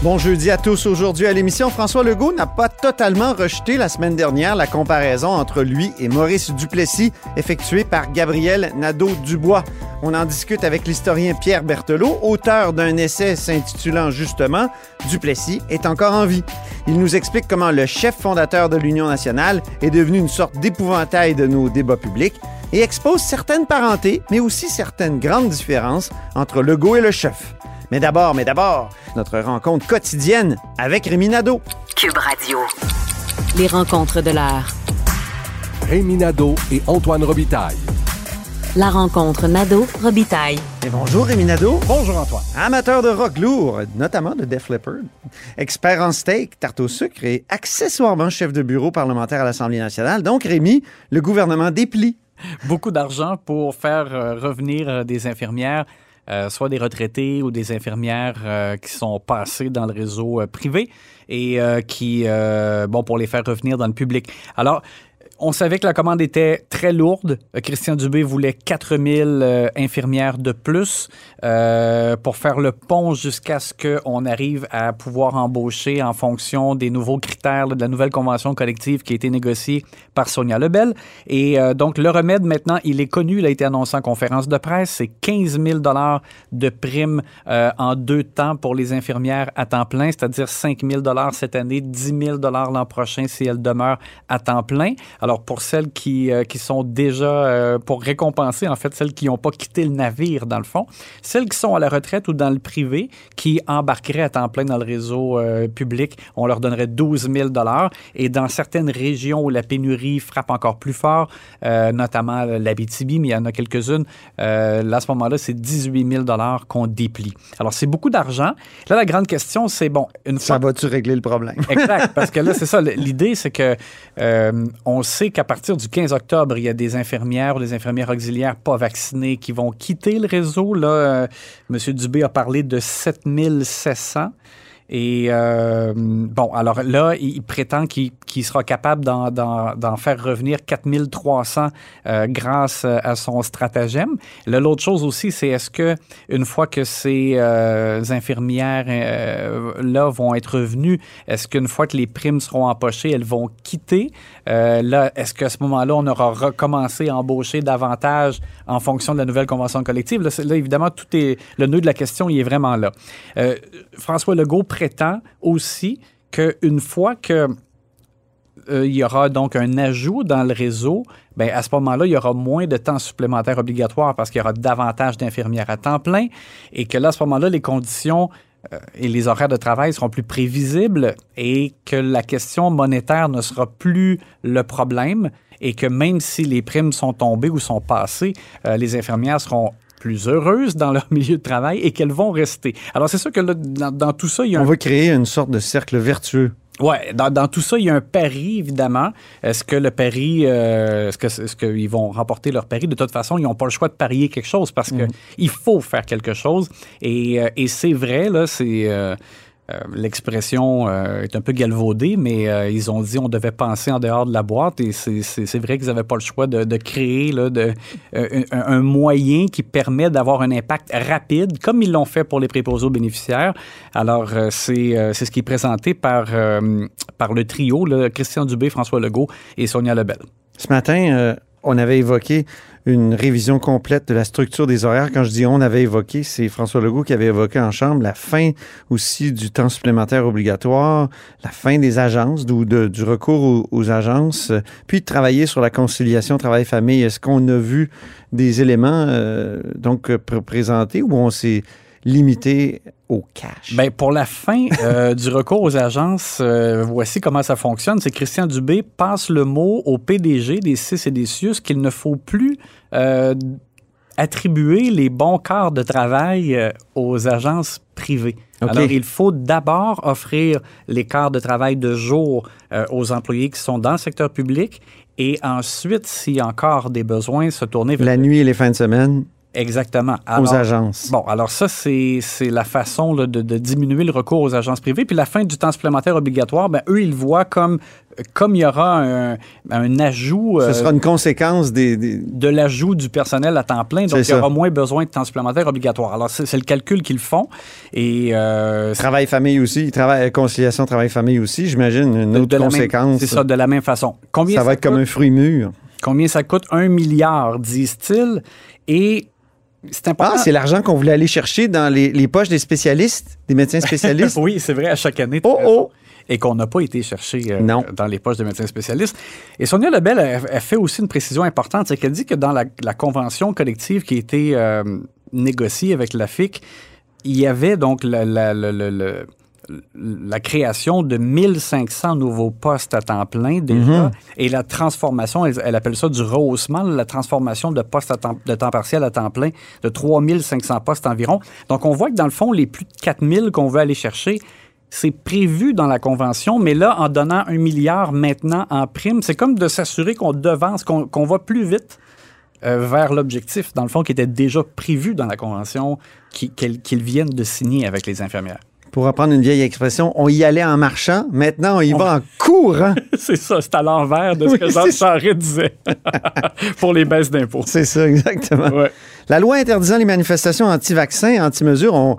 Bon jeudi à tous. Aujourd'hui à l'émission, François Legault n'a pas totalement rejeté la semaine dernière la comparaison entre lui et Maurice Duplessis effectuée par Gabriel Nadeau-Dubois. On en discute avec l'historien Pierre Berthelot, auteur d'un essai s'intitulant justement Duplessis est encore en vie. Il nous explique comment le chef fondateur de l'Union nationale est devenu une sorte d'épouvantail de nos débats publics et expose certaines parentés, mais aussi certaines grandes différences entre Legault et le chef. Mais d'abord, mais d'abord, notre rencontre quotidienne avec Rémi Nadeau. Cube Radio. Les rencontres de l'heure. Rémi Nadeau et Antoine Robitaille. La rencontre Nadeau-Robitaille. Et bonjour Rémi Nadeau. Bonjour Antoine. Amateur de rock lourd, notamment de Def Leppard, expert en steak, tarte au sucre et accessoirement chef de bureau parlementaire à l'Assemblée nationale. Donc Rémi, le gouvernement déplie. Beaucoup d'argent pour faire euh, revenir euh, des infirmières, euh, soit des retraités ou des infirmières euh, qui sont passées dans le réseau euh, privé et qui, bon, pour les faire revenir dans le public. Alors, on savait que la commande était très lourde. Euh, Christian Dubé voulait 4000 euh, infirmières de plus euh, pour faire le pont jusqu'à ce qu'on arrive à pouvoir embaucher en fonction des nouveaux critères de la nouvelle convention collective qui a été négociée par Sonia Lebel. Et donc, le remède, maintenant, il est connu, il a été annoncé en conférence de presse. C'est 15 000 de primes en deux temps pour les infirmières à temps plein, c'est-à-dire 5 000 cette année, 10 000 l'an prochain si elles demeurent à temps plein. Pour celles qui, euh, qui sont déjà, euh, pour récompenser, en fait, celles qui n'ont pas quitté le navire, dans le fond, celles qui sont à la retraite ou dans le privé, qui embarqueraient à temps plein dans le réseau euh, public, on leur donnerait 12 000 Et dans certaines régions où la pénurie frappe encore plus fort, notamment l'Abitibi, mais il y en a quelques-unes, là, à ce moment-là, c'est 18 000 qu'on déplie. Alors, c'est beaucoup d'argent. Là, la grande question, c'est, bon, une fois... Ça va-tu régler le problème? Exact, parce que là, c'est ça. L'idée, c'est que on sait qu'à partir du 15 octobre, il y a des infirmières ou des infirmières auxiliaires pas vaccinées qui vont quitter le réseau. Là, euh, M. Dubé a parlé de 7700. Et euh, bon, alors là, il, prétend qu'il sera capable d'en- faire revenir 4300 euh, grâce à son stratagème. L'autre chose aussi, c'est est-ce que une fois que ces euh, infirmières euh, là vont être revenues, est-ce qu'une fois que les primes seront empochées, elles vont quitter? Euh, là, est-ce qu'à ce moment-là, on aura recommencé à embaucher davantage en fonction de la nouvelle convention collective? Là, évidemment, tout est le nœud de la question, il est vraiment là. Euh, François Legault prétend aussi qu'une fois que euh, il y aura donc un ajout dans le réseau, ben à ce moment-là, il y aura moins de temps supplémentaire obligatoire parce qu'il y aura davantage d'infirmières à temps plein et que là, à ce moment-là, les conditions et les horaires de travail seront plus prévisibles et que la question monétaire ne sera plus le problème et que même si les primes sont tombées ou sont passées, euh, les infirmières seront plus heureuses dans leur milieu de travail et qu'elles vont rester. Alors, c'est sûr que là, dans, dans tout ça, il y a On un va créer une sorte de cercle vertueux. Ouais, dans, dans tout ça, il y a un pari, évidemment. Est-ce que le pari, euh, est-ce que est-ce qu'ils vont remporter leur pari? De toute façon, ils n'ont pas le choix de parier quelque chose parce que il faut faire quelque chose. Et, euh, et c'est vrai, là, c'est. euh, euh, L'expression euh, est un peu galvaudée, mais euh, ils ont dit on devait penser en dehors de la boîte et c'est- vrai qu'ils n'avaient pas le choix de, créer de, un, moyen qui permet d'avoir un impact rapide, comme ils l'ont fait pour les préposés aux bénéficiaires. Alors, c'est ce qui est présenté par, par le trio, Christian Dubé, François Legault et Sonia Lebel. Ce matin, on avait évoqué une révision complète de la structure des horaires. Quand je dis on avait évoqué, c'est François Legault qui avait évoqué en Chambre la fin aussi du temps supplémentaire obligatoire, la fin des agences, de- du recours aux, agences, puis travailler sur la conciliation travail-famille. Est-ce qu'on a vu des éléments euh, donc euh, pr- présentés ou on s'est limité au cash? Ben, pour la fin euh, du recours aux agences, euh, voici comment ça fonctionne. C'est Christian Dubé passe le mot au PDG des CIS et des CIUS qu'il ne faut plus euh, attribuer les bons quarts de travail aux agences privées. Alors, il faut d'abord offrir les quarts de travail de jour aux employés qui sont dans le secteur public et ensuite, s'il y a encore des besoins, se tourner vers... la nuit et les fins de semaine Exactement. aux agences. Bon, alors ça, c'est la façon là, de, de diminuer le recours aux agences privées. Puis la fin du temps supplémentaire obligatoire, ben, eux, ils le voient comme, comme il y aura un, un ajout Ce euh, sera une conséquence des- des, de l'ajout du personnel à temps plein. Donc, il y aura moins besoin de temps supplémentaire obligatoire. Alors, c'est le calcul qu'ils font. Et euh, Travail-famille aussi, travail, conciliation travail-famille aussi, j'imagine, une de- autre de conséquence. C'est ça, de la même façon. Combien ça va être comme un fruit mûr. Combien ça coûte? Un milliard, disent-ils. Et c'est important. Ah, c'est l'argent qu'on voulait aller chercher dans les, les poches des spécialistes, des médecins spécialistes? oui, c'est vrai, à chaque année. Oh, oh. Et qu'on n'a pas été chercher euh, Non. dans les poches de médecins spécialistes. Et Sonia Lebel, elle, elle fait aussi une précision importante, c'est qu'elle dit que dans la, la convention collective qui a été euh, négociée avec la FIC, il y avait donc la, la- le- le- le- la création de 1500 nouveaux postes à temps plein déjà et la transformation, elle, elle appelle ça du rehaussement, la transformation de postes à temps, de temps partiel à temps plein de 3500 postes environ. Donc on voit que dans le fond, les plus de 4000 qu'on veut aller chercher, c'est prévu dans la convention, mais là, en donnant un milliard maintenant en prime, c'est comme de s'assurer qu'on devance, qu'on va plus vite euh, vers l'objectif, dans le fond, qui était déjà prévu dans la convention qu'ils viennent de signer avec les infirmières. Pour reprendre une vieille expression, on y allait en marchant, maintenant on y va en courant. c'est ça, c'est à l'envers de ce Oui, que Jean Charest disait pour les baisses d'impôts. C'est ça, exactement. Ouais. La loi interdisant les manifestations anti-vaccins, anti-mesures, on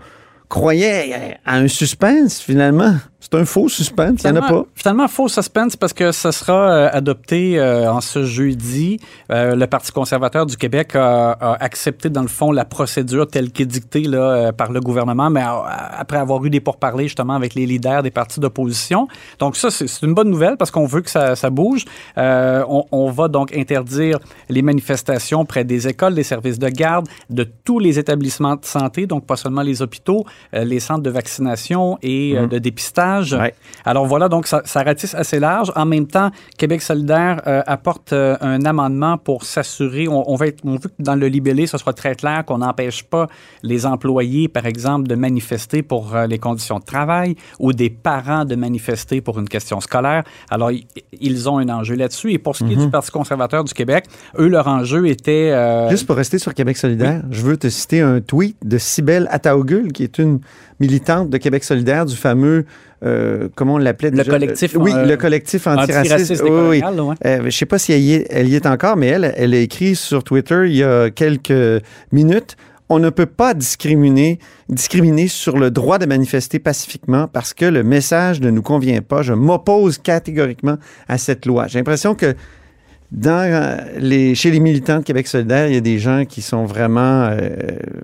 croyait à un suspense, finalement. C'est un faux suspense, il n'y en a pas? Finalement, faux suspense parce que ce sera euh, adopté euh, en ce jeudi. Euh, le Parti conservateur du Québec a, a accepté, dans le fond, la procédure telle qu'est dictée là, par le gouvernement, mais après avoir eu des pourparlers justement avec les leaders des partis d'opposition. Donc ça, c'est une bonne nouvelle parce qu'on veut que ça, ça bouge. On, on va donc interdire les manifestations près des écoles, des services de garde, de tous les établissements de santé, donc pas seulement les hôpitaux, les centres de vaccination et euh, de dépistage. Ouais. Alors voilà, donc ça, ça ratisse assez large. En même temps, Québec solidaire euh, apporte euh, un amendement pour s'assurer, on, on, va être- on veut que dans le libellé, ce soit très clair qu'on n'empêche pas les employés, par exemple, de manifester pour euh, les conditions de travail ou des parents de manifester pour une question scolaire. Alors, ils ont un enjeu là-dessus. Et pour ce qui est du Parti conservateur du Québec, eux, leur enjeu était... Juste pour rester sur Québec solidaire, je veux te citer un tweet de Cybelle Ataogul, qui est une militante de Québec solidaire du fameux, euh, comment on l'appelait Le déjà? collectif, Oui, euh, le collectif antiraciste. antiraciste Oui, oui. ouais. Euh, je ne sais pas si elle y, est, elle y est encore, mais elle, elle a écrit sur Twitter il y a quelques minutes. On ne peut pas discriminer, discriminer sur le droit de manifester pacifiquement parce que le message ne nous convient pas. Je m'oppose catégoriquement à cette loi. J'ai l'impression que dans euh, les, chez les militants de Québec solidaire, il y a des gens qui sont vraiment, euh,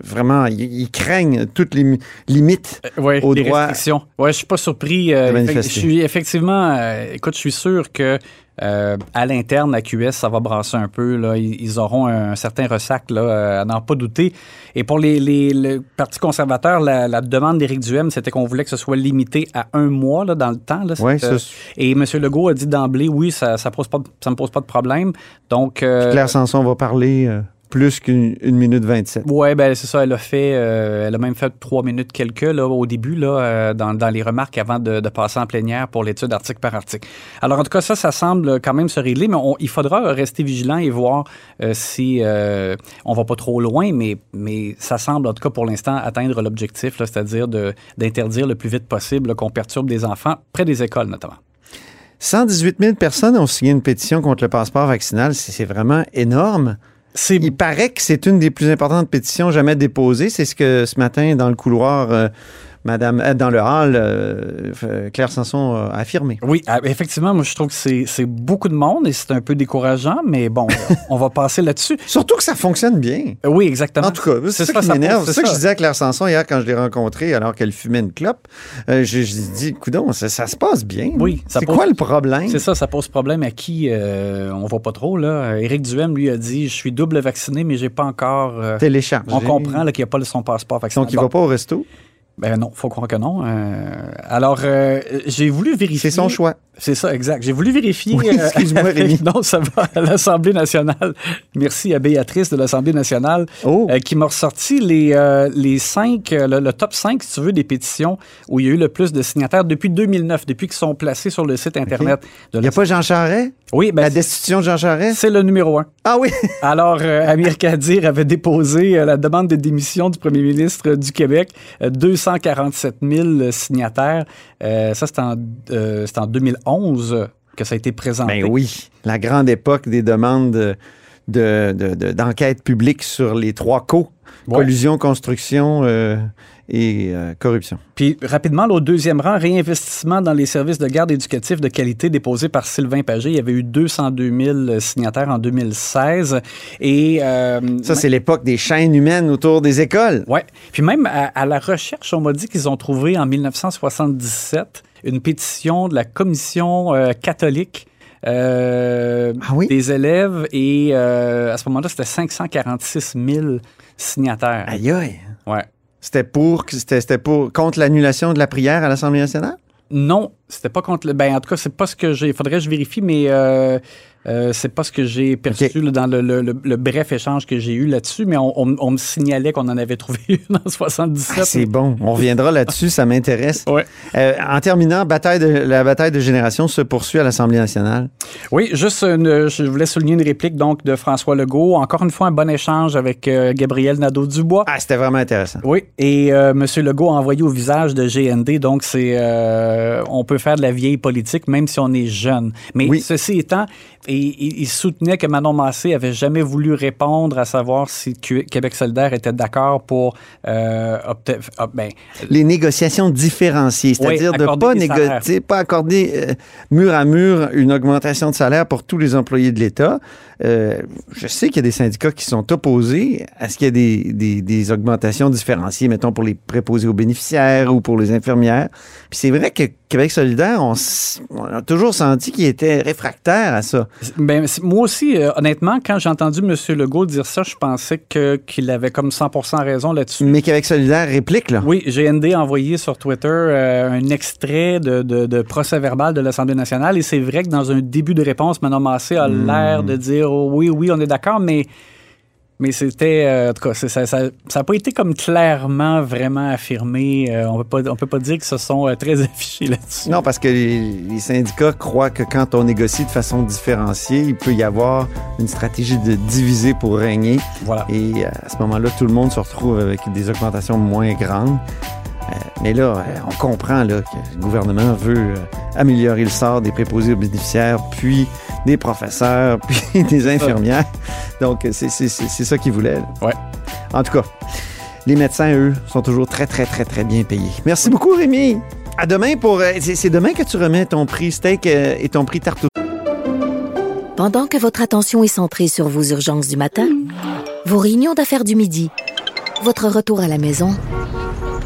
vraiment, ils, craignent toutes les mi- limites. Oui, au des droit restrictions. Ouais, je suis pas surpris. euh, je suis effectivement, euh, écoute, je suis sûr que euh, à l'interne, à QS, ça va brasser un peu. Là. Ils, ils auront un certain ressac, là, euh, à n'en pas douter. Et pour les, les- le Parti conservateur, la, la demande d'Éric Duhem, c'était qu'on voulait que ce soit limité à un mois là, dans le temps. Là, Ouais, C'était- ça, Et M. Legault a dit d'emblée, oui, ça ça, pose pas, de- ça me pose pas de problème. Donc, euh, Claire Sanson va parler euh, plus qu'une une minute 27. Ouais, ben c'est ça. Elle a fait, euh, elle a même fait trois minutes quelques là au début là euh, dans, dans les remarques avant de, de passer en plénière pour l'étude article par article. Alors en tout cas ça, ça semble quand même se régler, mais on- il faudra rester vigilant et voir euh, si on va pas trop loin, mais mais ça semble en tout cas pour l'instant atteindre l'objectif, c'est-à-dire d'interdire le plus vite possible qu'on perturbe des enfants près des écoles notamment. 118 000 personnes ont signé une pétition contre le passeport vaccinal. C'est vraiment énorme. Il paraît que c'est une des plus importantes pétitions jamais déposées. C'est ce que ce matin, dans le couloir, euh, Madame, euh, dans le hall, euh, euh, Claire Sanson a affirmé. Oui, ah, effectivement, moi, je trouve que c'est beaucoup de monde et c'est un peu décourageant, mais bon, on va passer là-dessus. Surtout que ça fonctionne bien. Oui, exactement. En tout cas, c'est ça, qui m'énerve. C'est ça que je disais à Claire Sanson hier quand je l'ai rencontrée alors qu'elle fumait une clope. Euh, je je lui ai dit, coudon, ça, ça se passe bien. Oui, ça C'est quoi le problème? C'est ça, ça pose problème à qui euh, on voit pas trop. Là. Éric Duhem, lui, a dit Je suis double vacciné, mais j'ai pas encore. Téléchargé. on comprend qu'il n'y a pas son passeport vaccinal. Donc, il va Bon, pas au resto? Ben non, faut croire que non. Euh, alors, euh, j'ai voulu vérifier. C'est son choix. C'est ça, exact. J'ai voulu vérifier. Oui, excuse-moi, Rémi. non, ça va à l'Assemblée nationale. Merci à Béatrice de l'Assemblée nationale Oh. euh, qui m'a ressorti les, euh, les cinq, euh, le, le top 5, si tu veux, des pétitions où il y a eu le plus de signataires depuis 2009, depuis qu'ils sont placés sur le site Internet de Il n'y a pas Jean Charest? Oui, ben, La destitution de Jean Charest? c'est le numéro un. Ah oui! Alors, euh, Amir Kadir avait déposé euh, la demande de démission du premier ministre du Québec. Euh, 247 000 signataires. Euh, ça, c'est en, euh, c'est en 2011 que ça a été présenté. Ben oui, la grande époque des demandes de- de- de- de- d'enquête publique sur les trois co Ouais. collusion, construction euh, et euh, corruption. Puis, rapidement, au deuxième rang, réinvestissement dans les services de garde éducatifs de qualité déposé par Sylvain Pagé. Il y avait eu 202 000 signataires en 2016. Et... euh, Ça, c'est l'époque des chaînes humaines autour des écoles. Ouais. Puis même à, à la recherche, on m'a dit qu'ils ont trouvé en 1977 une pétition de la commission euh, catholique euh, Ah oui? des élèves et euh, à ce moment-là, c'était 546 000 signataires. Aïe aïe! Ouais. C'était pour, c'était pour contre l'annulation de la prière à l'Assemblée nationale? Non, c'était pas contre le. Ben, en tout cas, c'est pas ce que j'ai. Faudrait que je vérifie, mais euh, euh, c'est pas ce que j'ai perçu là, dans le, le- le- le bref échange que j'ai eu là-dessus, mais on, on- on me signalait qu'on en avait trouvé une en 77. Ah, c'est bon. On reviendra là-dessus, ça m'intéresse. Ouais. Euh, en terminant, bataille de, la bataille de génération se poursuit à l'Assemblée nationale. Oui, juste une- je voulais souligner une réplique donc de François Legault. Encore une fois, un bon échange avec euh, Gabriel Nadeau-Dubois. Ah, c'était vraiment intéressant. Oui, et euh, M. Legault a envoyé au visage de GND, donc c'est on peut faire de la vieille politique même si on est jeune. Mais Oui. ceci étant, et- il, il soutenait que Manon Massé avait jamais voulu répondre à savoir si Québec solidaire était d'accord pour euh, opter- op- ben, Les négociations différenciées, c'est-à-dire Oui, de accorder pas, des négo- salaires. tu sais, pas accorder euh, mur à mur une augmentation de salaire pour tous les employés de l'État. Euh, je sais qu'il y a des syndicats qui sont opposés à ce qu'il y ait des, des- des augmentations différenciées, mettons pour les préposés aux bénéficiaires ou pour les infirmières. Puis c'est vrai que Québec solidaire, on, a toujours senti qu'il était réfractaire à ça. Ben, moi aussi, euh, honnêtement, quand j'ai entendu M. Legault dire ça, je pensais que, qu'il avait comme 100% raison là-dessus. Mais Québec solidaire réplique, là. Oui, GND a envoyé sur Twitter euh, un extrait de, de- de procès verbal de l'Assemblée nationale et c'est vrai que dans un début de réponse, Manon Massé a l'air de dire oh, oui, oui, on est d'accord, mais, mais c'était, euh, en tout cas, ça n'a ça, a pas été comme clairement vraiment affirmé. Euh, on on peut pas dire qu'ils se sont euh, très affichés là-dessus. Non, parce que les, les syndicats croient que quand on négocie de façon différenciée, il peut y avoir une stratégie de diviser pour régner. Voilà. Et euh, à ce moment-là, tout le monde se retrouve avec des augmentations moins grandes. Euh, mais là, euh, on comprend là, que le gouvernement veut euh, améliorer le sort des préposés aux bénéficiaires, puis des professeurs, puis des infirmières. Donc, c'est c'est- c'est- c'est ça qu'ils voulaient. là. Ouais. En tout cas, les médecins, eux, sont toujours très, très, très, très bien payés. Merci beaucoup, Rémi. À demain pour. c'est demain que tu remets ton prix steak et ton prix tarte Pendant que votre attention est centrée sur vos urgences du matin, vos réunions d'affaires du midi, votre retour à la maison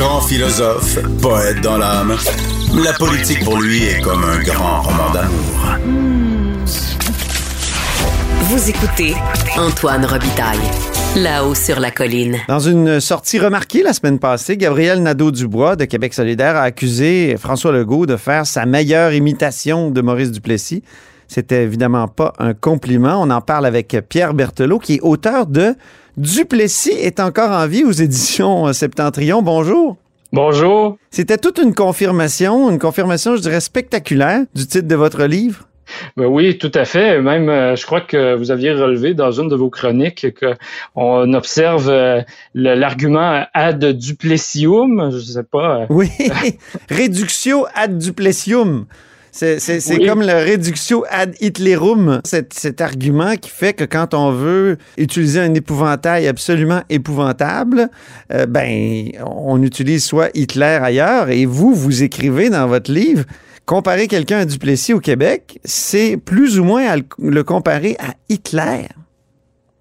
Grand philosophe, poète dans l'âme, la politique pour lui est comme un grand roman d'amour. Vous écoutez Antoine Robitaille, là-haut sur la colline. Dans une sortie remarquée la semaine passée, Gabriel Nadeau-Dubois de Québec solidaire a accusé François Legault de faire sa meilleure imitation de Maurice Duplessis. C'était évidemment pas un compliment. On en parle avec Pierre Berthelot, qui est auteur de Duplessis est encore en vie aux éditions euh, Septentrion. Bonjour. Bonjour. C'était toute une confirmation, une confirmation, je dirais, spectaculaire du titre de votre livre. Ben oui, tout à fait. Même, euh, je crois que vous aviez relevé dans une de vos chroniques qu'on observe euh, l'argument ad duplessium, je sais pas. Euh. Oui, reductio ad duplessium. C'est comme le reductio ad Hitlerum, cet, cet, argument qui fait que quand on veut utiliser un épouvantail absolument épouvantable, euh, ben, on utilise soit Hitler ailleurs, et vous, vous écrivez dans votre livre, comparer quelqu'un à Duplessis au Québec, c'est plus ou moins le comparer à Hitler.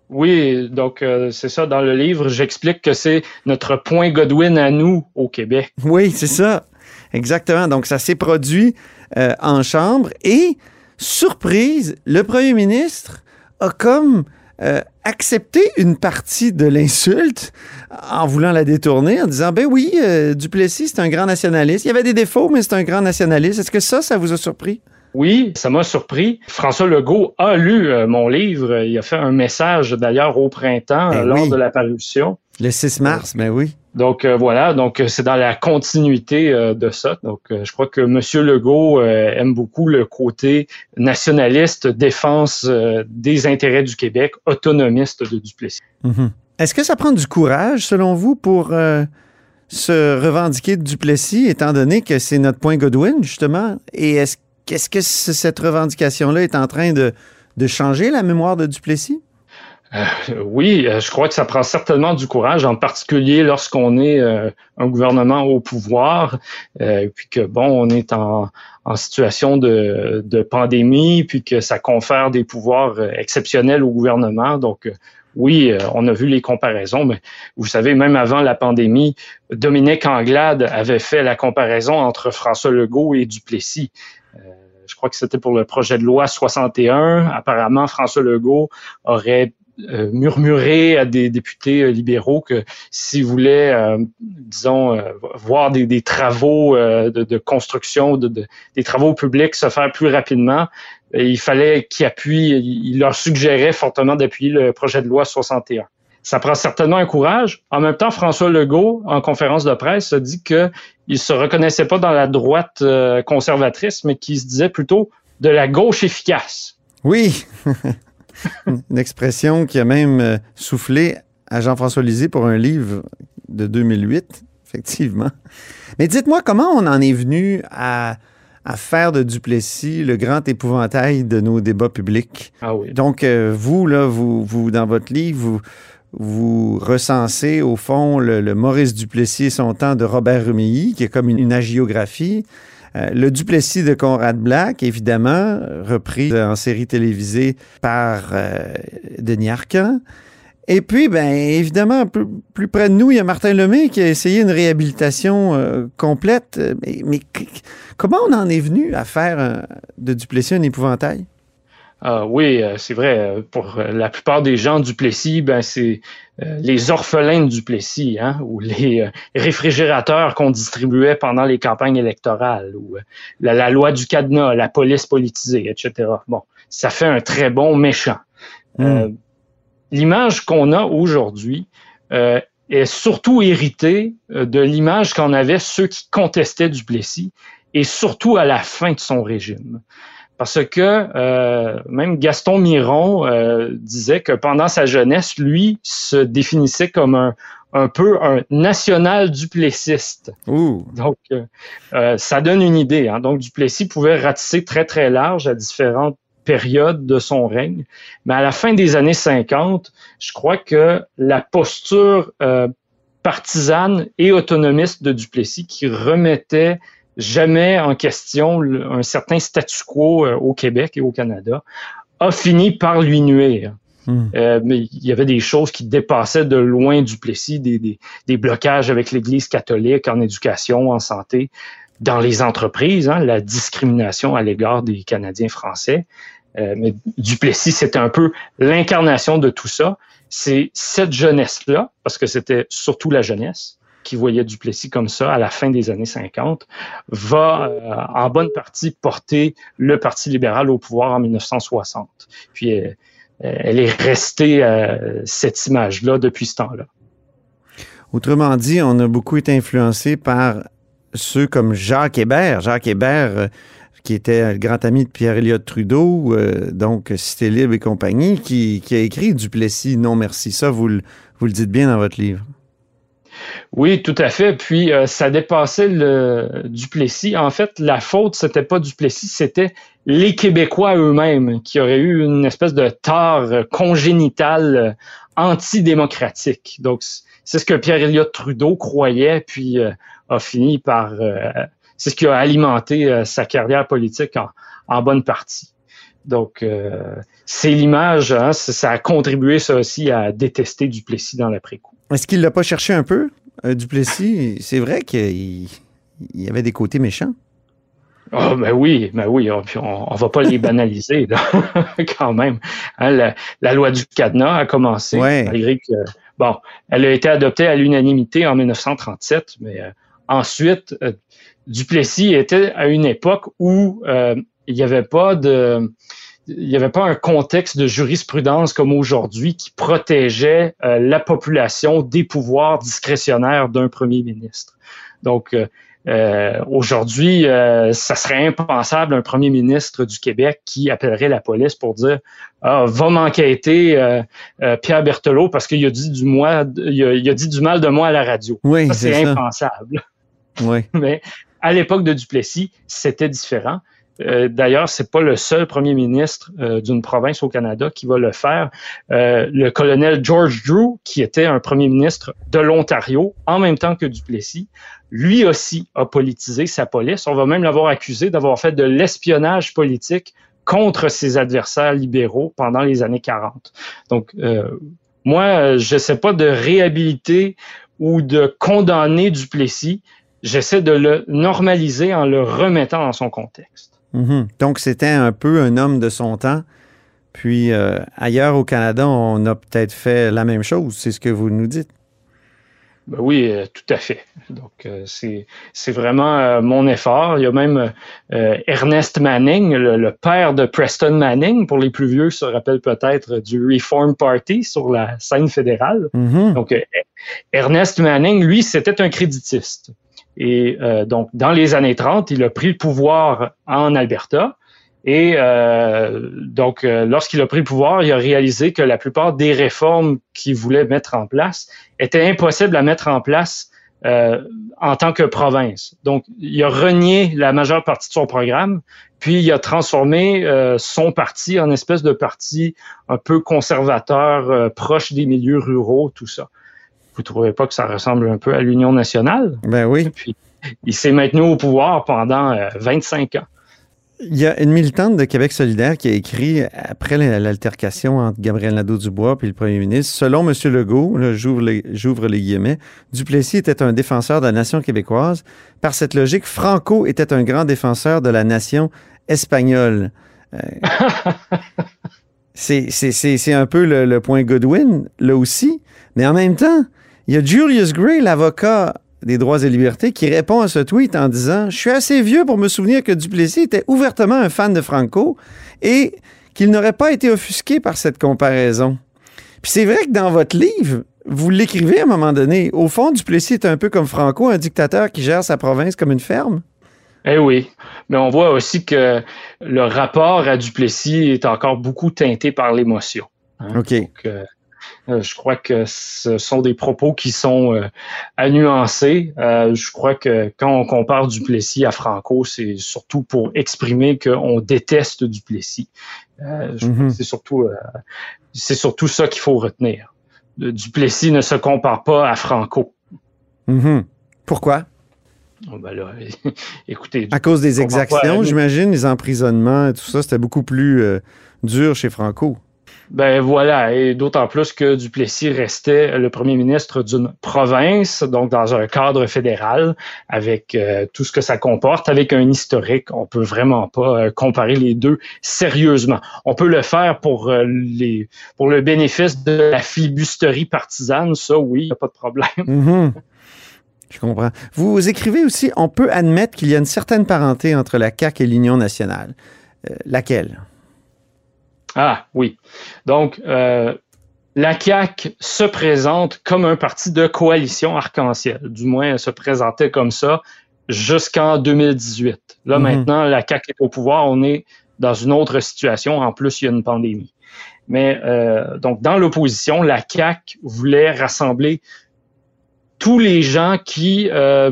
Oui, donc euh, c'est ça. Dans le livre, j'explique que c'est notre point Godwin à nous au Québec. Oui, c'est ça. Exactement. Donc, ça s'est produit euh, en chambre et, surprise, le premier ministre a comme euh, accepté une partie de l'insulte en voulant la détourner, en disant, ben oui, euh, Duplessis, c'est un grand nationaliste. Il y avait des défauts, mais c'est un grand nationaliste. Est-ce que ça, ça vous a surpris? Oui, ça m'a surpris. François Legault a lu mon livre. Il a fait un message d'ailleurs au printemps ben lors de la parution. Le 6 mars, ben oui. Donc euh, voilà, donc euh, c'est dans la continuité euh, de ça. Donc je crois que M. Legault aime beaucoup le côté nationaliste, défense des intérêts du Québec, autonomiste de Duplessis. Mhm. Est-ce que ça prend du courage, selon vous, pour se revendiquer de Duplessis, étant donné que c'est notre point Godwin, justement? Et est-ce que cette revendication-là est en train de changer la mémoire de Duplessis? Euh, oui, euh, je crois que ça prend certainement du courage, en particulier lorsqu'on est euh, un gouvernement au pouvoir, puis que bon, on est en, situation de, de, pandémie, puis que ça confère des pouvoirs exceptionnels au gouvernement. Donc oui, on a vu les comparaisons, mais vous savez, même avant la pandémie, Dominique Anglade avait fait la comparaison entre François Legault et Duplessis je crois que c'était pour le projet de loi 61. Apparemment, François Legault aurait euh, murmurer à des députés euh, libéraux que s'ils voulaient, euh, disons, voir des, travaux de, construction, de, des travaux publics se faire plus rapidement, il fallait qu'ils appuient, il leur suggérait fortement d'appuyer le projet de loi 61 ça prend certainement un courage. En même temps, François Legault, en conférence de presse, a dit qu'il ne se reconnaissait pas dans la droite conservatrice, mais qu'il se disait plutôt de la gauche efficace. Oui, une expression qui a même euh, soufflé à Jean-François Lisée pour un livre de 2008, effectivement. Mais dites-moi, comment on en est venu à, faire de Duplessis le grand épouvantail de nos débats publics? Ah oui. Donc, euh, vous, là, vous, vous, dans votre livre, vous, vous recensez, au fond, le, Maurice Duplessis et son temps de Robert Rumilly, qui est comme une agiographie. Euh, le Duplessis de Conrad Black, évidemment, repris en série télévisée par euh, Denis Arcand. Et puis, ben, évidemment, plus, plus, près de nous, il y a Martin Lemay qui a essayé une réhabilitation euh, complète. Mais, comment on en est venu à faire de Duplessis un épouvantail? Ah oui, euh, c'est vrai. Euh, pour euh, la plupart des gens du Plessis, ben c'est les orphelins du Plessis, hein, ou les réfrigérateurs qu'on distribuait pendant les campagnes électorales, ou la, loi du cadenas, la police politisée, etc. Bon, ça fait un très bon méchant. Hmm. l'image qu'on a aujourd'hui est surtout héritée de l'image qu'en avaient ceux qui contestaient du Plessis, et surtout à la fin de son régime. Parce que euh, même Gaston Miron euh, disait que pendant sa jeunesse, lui se définissait comme un, un peu un national duplessiste. Donc, euh, ça donne une idée. Hein. Donc, Duplessis pouvait ratisser très, très large à différentes périodes de son règne. Mais à la fin des années 50, je crois que la posture partisane et autonomiste de Duplessis qui remettait jamais en question un certain statu quo euh, au Québec et au Canada, a fini par lui nuire. Hmm. Euh, mais il y avait des choses qui dépassaient de loin du Plessis, des, des, blocages avec l'Église catholique en éducation, en santé, dans les entreprises, hein, la discrimination à l'égard des Canadiens français. Euh, mais Duplessis, c'était un peu l'incarnation de tout ça. C'est cette jeunesse-là, parce que c'était surtout la jeunesse, qui voyait Duplessis comme ça à la fin des années 50, va euh, en bonne partie porter le Parti libéral au pouvoir en 1960. Puis euh, elle est restée euh, cette image-là depuis ce temps-là. Autrement dit, on a beaucoup été influencé par ceux comme Jacques Hébert. Jacques Hébert, euh, qui était le grand ami de Pierre-Éliott Trudeau, donc Cité Libre et compagnie, qui, a écrit Duplessis, non merci. Ça, vous, vous le dites bien dans votre livre. Oui, tout à fait. Puis euh, ça dépassait le Duplessis. En fait, la faute, c'était pas Duplessis, c'était les Québécois eux-mêmes qui auraient eu une espèce de tort congénital antidémocratique. Donc, c'est ce que Pierre-Éliott Trudeau croyait, puis euh, a fini par... euh, c'est ce qui a alimenté euh, sa carrière politique en, bonne partie. Donc, euh, c'est l'image, hein, ça a contribué ça aussi à détester Duplessis dans l'après-coup. Est-ce qu'il l'a pas cherché un peu, euh, Duplessis? C'est vrai qu'il il y avait des côtés méchants. Ah ben oui, ben oui, on, on, on va pas les banaliser là, quand même. Hein, la, la loi du cadenas a commencé, Ouais. malgré que bon, elle a été adoptée à l'unanimité en 1937, mais euh, ensuite euh, Duplessis était à une époque où euh, il n'y avait pas de il n'y avait pas un contexte de jurisprudence comme aujourd'hui qui protégeait euh, la population des pouvoirs discrétionnaires d'un premier ministre. Donc, euh, euh, aujourd'hui, euh, ça serait impensable un premier ministre du Québec qui appellerait la police pour dire ah, va m'enquêter euh, Pierre Berthelot parce qu'il a dit du moi, il a, il a dit du mal de moi à la radio. Oui, Ça, c'est ça. impensable. Oui. Mais à l'époque de Duplessis, c'était différent. Euh, D'ailleurs, c'est pas le seul premier ministre euh, d'une province au Canada qui va le faire. Euh, le colonel George Drew, qui était un premier ministre de l'Ontario, en même temps que Duplessis, lui aussi a politisé sa police. On va même l'avoir accusé d'avoir fait de l'espionnage politique contre ses adversaires libéraux pendant les années 40. Donc, moi, je sais pas de réhabiliter ou de condamner Duplessis. J'essaie de le normaliser en le remettant dans son contexte. Mhm. Donc, c'était un peu un homme de son temps. Puis, euh, ailleurs au Canada, on a peut-être fait la même chose. C'est ce que vous nous dites. Ben oui, euh, tout à fait. Donc, euh, c'est c'est vraiment euh, mon effort. Il y a même euh, Ernest Manning, le, le père de Preston Manning, pour les plus vieux, se rappellent peut-être du Reform Party sur la scène fédérale. Mhm. Donc, euh, Ernest Manning, lui, c'était un créditiste. Et euh, donc, dans les années 30, il a pris le pouvoir en Alberta. Et euh, donc, euh, lorsqu'il a pris le pouvoir, il a réalisé que la plupart des réformes qu'il voulait mettre en place étaient impossibles à mettre en place euh, en tant que province. Donc, il a renié la majeure partie de son programme, puis il a transformé euh, son parti en espèce de parti un peu conservateur, euh, proche des milieux ruraux, tout ça. Vous trouvez pas que ça ressemble un peu à l'Union nationale? Ben oui. Puis, il s'est maintenu au pouvoir pendant euh, 25 ans. Il y a une militante de Québec solidaire qui a écrit, après la- l'altercation entre Gabriel Nadeau-Dubois et le premier ministre, selon M. Legault, là, j'ouvre les, j'ouvre les guillemets, Duplessis était un défenseur de la nation québécoise. Par cette logique, Franco était un grand défenseur de la nation espagnole. Euh, c'est, c'est- c'est- c'est un peu le, le point Godwin, là aussi. Mais en même temps, il y a Julius Gray, l'avocat des droits et libertés, qui répond à ce tweet en disant Je suis assez vieux pour me souvenir que Duplessis était ouvertement un fan de Franco et qu'il n'aurait pas été offusqué par cette comparaison. Puis c'est vrai que dans votre livre, vous l'écrivez à un moment donné. Au fond, Duplessis est un peu comme Franco, un dictateur qui gère sa province comme une ferme. Eh oui, mais on voit aussi que le rapport à Duplessis est encore beaucoup teinté par l'émotion. hein. OK. Donc, euh, euh, je crois que ce sont des propos qui sont euh, à nuancer. Euh, je crois que quand on compare Duplessis à Franco, c'est surtout pour exprimer qu'on déteste Duplessis. Euh, Mhm. c'est surtout, euh, c'est surtout ça qu'il faut retenir. Le Duplessis ne se compare pas à Franco. Mhm. Pourquoi? Oh, ben là, écoutez, À cause des exactions, j'imagine, les emprisonnements et tout ça, c'était beaucoup plus euh, dur chez Franco. Ben voilà, et d'autant plus que Duplessis restait le premier ministre d'une province, donc dans un cadre fédéral, avec euh, tout ce que ça comporte, avec un historique. On peut vraiment pas euh, comparer les deux sérieusement. On peut le faire pour euh, le bénéfice de la flibusterie partisane, ça oui, y a pas de problème. Mhm. Je comprends. Vous écrivez aussi, on peut admettre qu'il y a une certaine parenté entre la CAQ et l'Union nationale. Laquelle? Ah oui. Donc, euh, la CAQ se présente comme un parti de coalition arc-en-ciel. Du moins, elle se présentait comme ça jusqu'en 2018. Là, Mhm. maintenant, la CAQ est au pouvoir. On est dans une autre situation. En plus, il y a une pandémie. Mais euh, donc, dans l'opposition, la CAQ voulait rassembler tous les gens qui euh,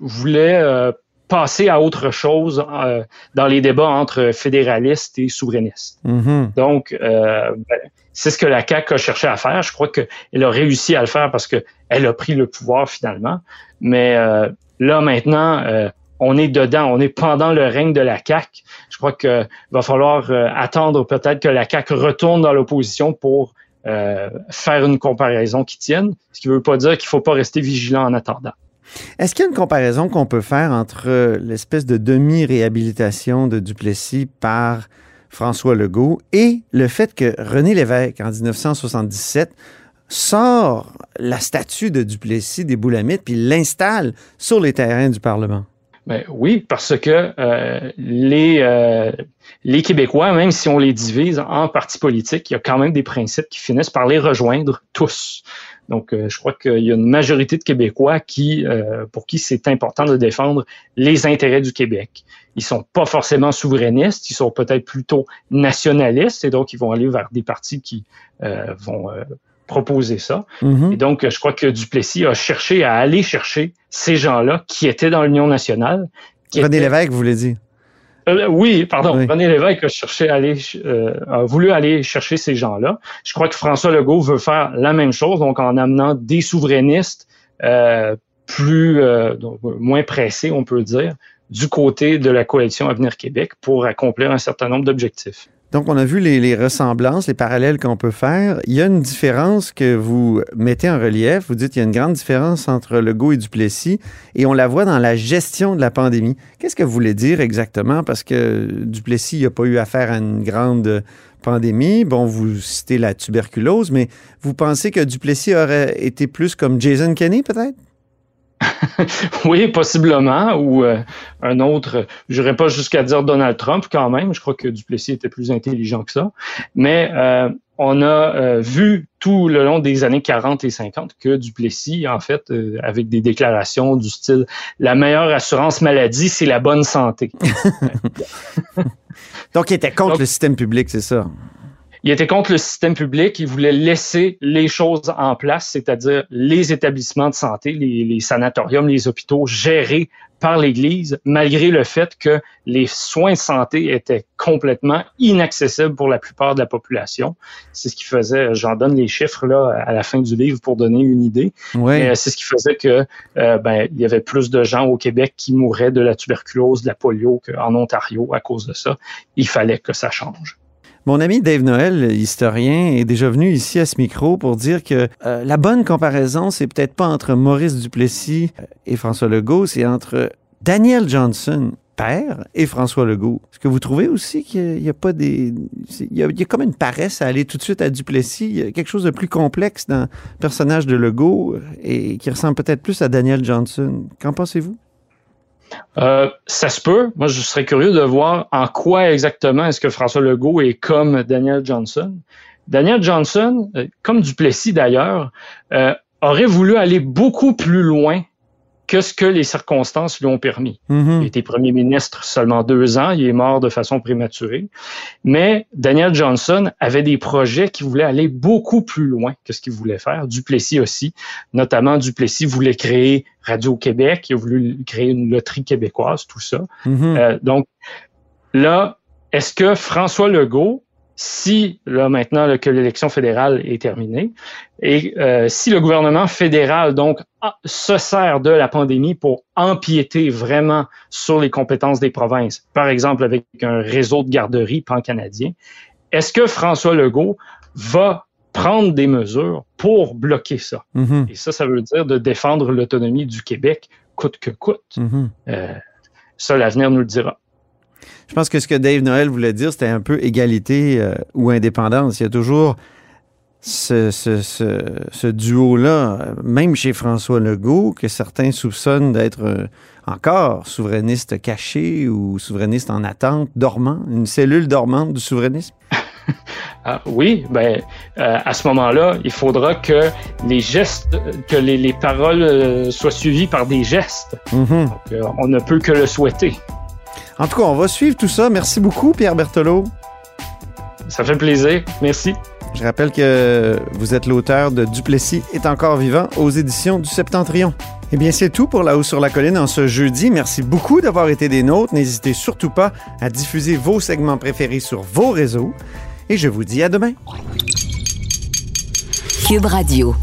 voulaient passer à autre chose euh, dans les débats entre fédéralistes et souverainistes. Mhm. Donc, euh, ben, c'est ce que la CAQ a cherché à faire. Je crois qu'elle a réussi à le faire parce qu'elle a pris le pouvoir finalement. Mais euh, là, maintenant, euh, on est dedans, on est pendant le règne de la CAQ. Je crois qu'il va falloir euh, attendre peut-être que la CAQ retourne dans l'opposition pour euh, faire une comparaison qui tienne, ce qui ne veut pas dire qu'il ne faut pas rester vigilant en attendant. Est-ce qu'il y a une comparaison qu'on peut faire entre euh, l'espèce de demi-réhabilitation de Duplessis par François Legault et le fait que René Lévesque, en 1977, sort la statue de Duplessis des Boulamites puis l'installe sur les terrains du Parlement? Ben oui, parce que euh, les, euh, les Québécois, même si on les divise en partis politiques, il y a quand même des principes qui finissent par les rejoindre tous. Donc, euh, je crois qu'il y a une majorité de Québécois qui, euh, pour qui c'est important de défendre les intérêts du Québec. Ils sont pas forcément souverainistes, ils sont peut-être plutôt nationalistes, et donc ils vont aller vers des partis qui euh, vont euh, proposer ça. Mhm. Et donc, je crois que Duplessis a cherché à aller chercher ces gens-là qui étaient dans l'Union nationale. René étaient- Lévesque, vous voulez dire? Euh, oui, pardon. Oui. René Lévesque a cherché à aller, euh, a voulu aller chercher ces gens-là. Je crois que François Legault veut faire la même chose, donc en amenant des souverainistes euh, plus euh, donc, moins pressés, on peut dire, du côté de la coalition Avenir Québec pour accomplir un certain nombre d'objectifs. Donc, on a vu les, ressemblances, les parallèles qu'on peut faire. Il y a une différence que vous mettez en relief. Vous dites qu'il y a une grande différence entre Legault et Duplessis, et on la voit dans la gestion de la pandémie. Qu'est-ce que vous voulez dire exactement? Parce que Duplessis n'a pas eu affaire à une grande pandémie. Bon, vous citez la tuberculose, mais vous pensez que Duplessis aurait été plus comme Jason Kenney, peut-être? oui, possiblement, ou euh, un autre, je n'irais pas jusqu'à dire Donald Trump quand même, je crois que Duplessis était plus intelligent que ça, mais euh, on a euh, vu tout le long des années 40 et 50 que Duplessis, en fait, avec des déclarations du style « la meilleure assurance maladie, c'est la bonne santé ». Donc, il était contre Donc- le système public, c'est ça? Il était contre le système public, il voulait laisser les choses en place, c'est-à-dire les établissements de santé, les, les sanatoriums, les hôpitaux gérés par l'Église, malgré le fait que les soins de santé étaient complètement inaccessibles pour la plupart de la population. C'est ce qui faisait, j'en donne les chiffres là à la fin du livre pour donner une idée, Oui. mais c'est ce qui faisait que euh, ben, il y avait plus de gens au Québec qui mouraient de la tuberculose, de la polio qu'en Ontario à cause de ça. Il fallait que ça change. Mon ami Dave Noël, historien, est déjà venu ici à ce micro pour dire que euh, la bonne comparaison, c'est peut-être pas entre Maurice Duplessis euh, et François Legault, c'est entre Daniel Johnson, père, et François Legault. Est-ce que vous trouvez aussi qu'il n'y a pas des... Il y a, il y a comme une paresse à aller tout de suite à Duplessis? Il y a quelque chose de plus complexe dans le personnage de Legault euh, et qui ressemble peut-être plus à Daniel Johnson. Qu'en pensez-vous? Euh, ça se peut. Moi, je serais curieux de voir en quoi exactement est-ce que François Legault est comme Daniel Johnson. Daniel Johnson, euh, comme Duplessis d'ailleurs, euh, aurait voulu aller beaucoup plus loin que ce que les circonstances lui ont permis. Mhm. Il était premier ministre seulement deux ans, il est mort de façon prématurée. Mais Daniel Johnson avait des projets qui voulaient aller beaucoup plus loin que ce qu'il voulait faire. Duplessis aussi, notamment Duplessis voulait créer Radio-Québec, il a voulu créer une loterie québécoise, tout ça. Mhm. Euh, donc là, est-ce que François Legault, si là maintenant là, que l'élection fédérale est terminée, et euh, si le gouvernement fédéral donc a- se sert de la pandémie pour empiéter vraiment sur les compétences des provinces, par exemple avec un réseau de garderies pan-canadien, est-ce que François Legault va prendre des mesures pour bloquer ça? Mhm. Et ça, ça veut dire de défendre l'autonomie du Québec coûte que coûte. Mhm. Euh, ça, l'avenir nous le dira. Je pense que ce que Dave Noël voulait dire, c'était un peu égalité euh, ou indépendance. Il y a toujours ce, ce- ce- ce duo-là, même chez François Legault, que certains soupçonnent d'être euh, encore souverainiste caché ou souverainiste en attente, dormant, une cellule dormante du souverainisme. Ah, oui, ben euh, à ce moment-là, il faudra que les gestes, que les, les paroles euh, soient suivies par des gestes. Mhm. Donc, euh, on ne peut que le souhaiter. En tout cas, on va suivre tout ça. Merci beaucoup, Pierre Berthelot. Ça fait plaisir. Merci. Je rappelle que vous êtes l'auteur de Duplessis est encore vivant aux éditions du Septentrion. Eh bien, c'est tout pour La Haut sur la Colline en ce jeudi. Merci beaucoup d'avoir été des nôtres. N'hésitez surtout pas à diffuser vos segments préférés sur vos réseaux. Et je vous dis à demain. Cube Radio.